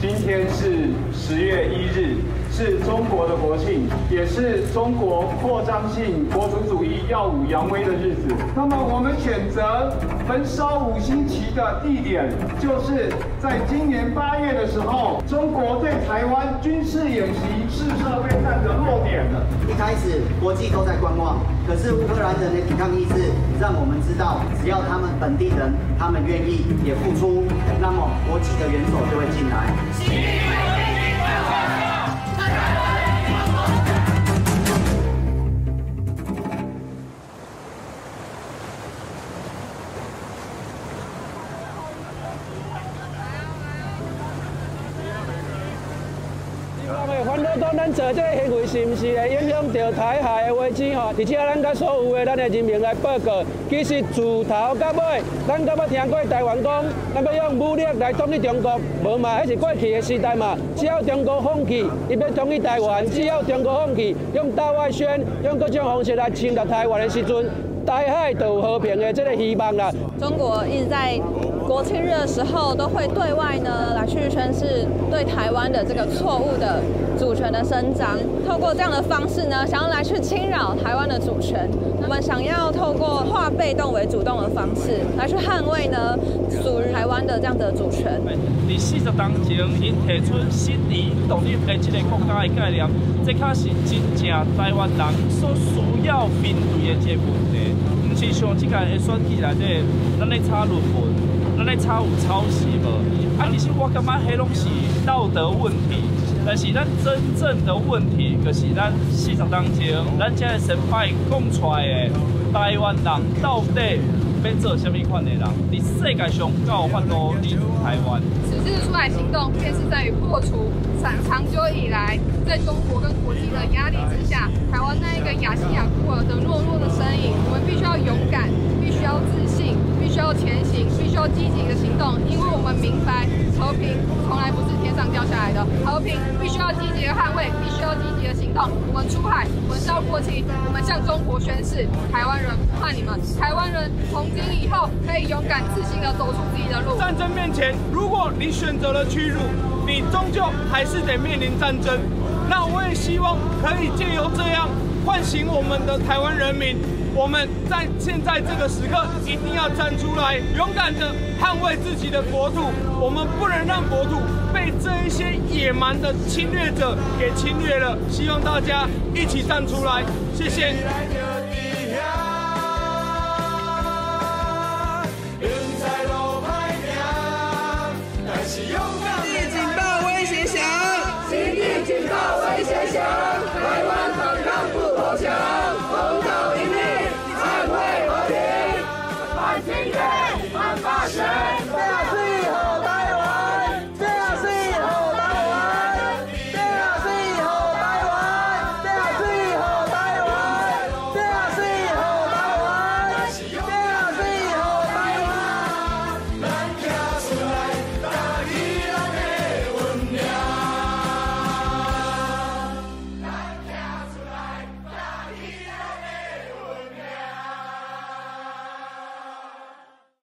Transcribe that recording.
今天是十月一日，是中国的国庆，也是中国扩张性国族主义耀武扬威的日子。那么我们选择焚烧五星旗的地点，就是在今年八月的时候，中国对台湾军事演习试射备战的落点了。一开始国际都在观望，可是乌克兰人的抵抗意志让我们知道，只要他们本地人，他们愿意也付出，那么国际的援手就会进来。当咱做这个行为是毋是会影响到台海的危机吼？而且咱甲所有的咱的人民来报告，其实自头到尾，咱敢要听过台湾讲，咱要用武力来统一中国，无嘛？迄是过去的时代嘛。只要中国放弃，伊要统一台湾；只要中国放弃，用大外宣、用各种方式来侵略台湾的时阵，台海就有和平的这个希望啦。中国一直在。国庆日的时候，都会对外呢来去宣示对台湾的这个错误的主权的伸张，透过这样的方式呢，想要来去侵扰台湾的主权。我们想要透过化被动为主动的方式，来去捍卫呢属于台湾的这样的主权。第四十当前，因提出新的独立的这个国家的概念，这可是真正台湾人所需要面对的这个问题，不是像这个选举来的，咱咧炒论文。咱咧抄有抄袭无？啊，其实我感觉迄拢是道德问题，但是咱真正的问题，就是咱四十当中，咱这个先辈讲出来的台湾人到底要做什么款的人？在世界上够有法度立足台湾。此次出来行动，便是在于破除长长久以来在中国跟国际的压台湾那一个亚细亚孤儿的懦弱的身影，我们必须要勇敢，必须要自信。必须要前行，必须要积极的行动，因为我们明白和平从来不是天上掉下来的，和平必须要积极的捍卫，必须要积极的行动。我们出海，我们是要国旗，我们向中国宣誓：台湾人不怕你们，台湾人从今以后可以勇敢自信的走出自己的路。战争面前，如果你选择了屈辱，你终究还是得面临战争。那我也希望可以借由这样唤醒我们的台湾人民。我们在现在这个时刻一定要站出来，勇敢的捍卫自己的国土。我们不能让国土被这一些野蛮的侵略者给侵略了。希望大家一起站出来，谢谢。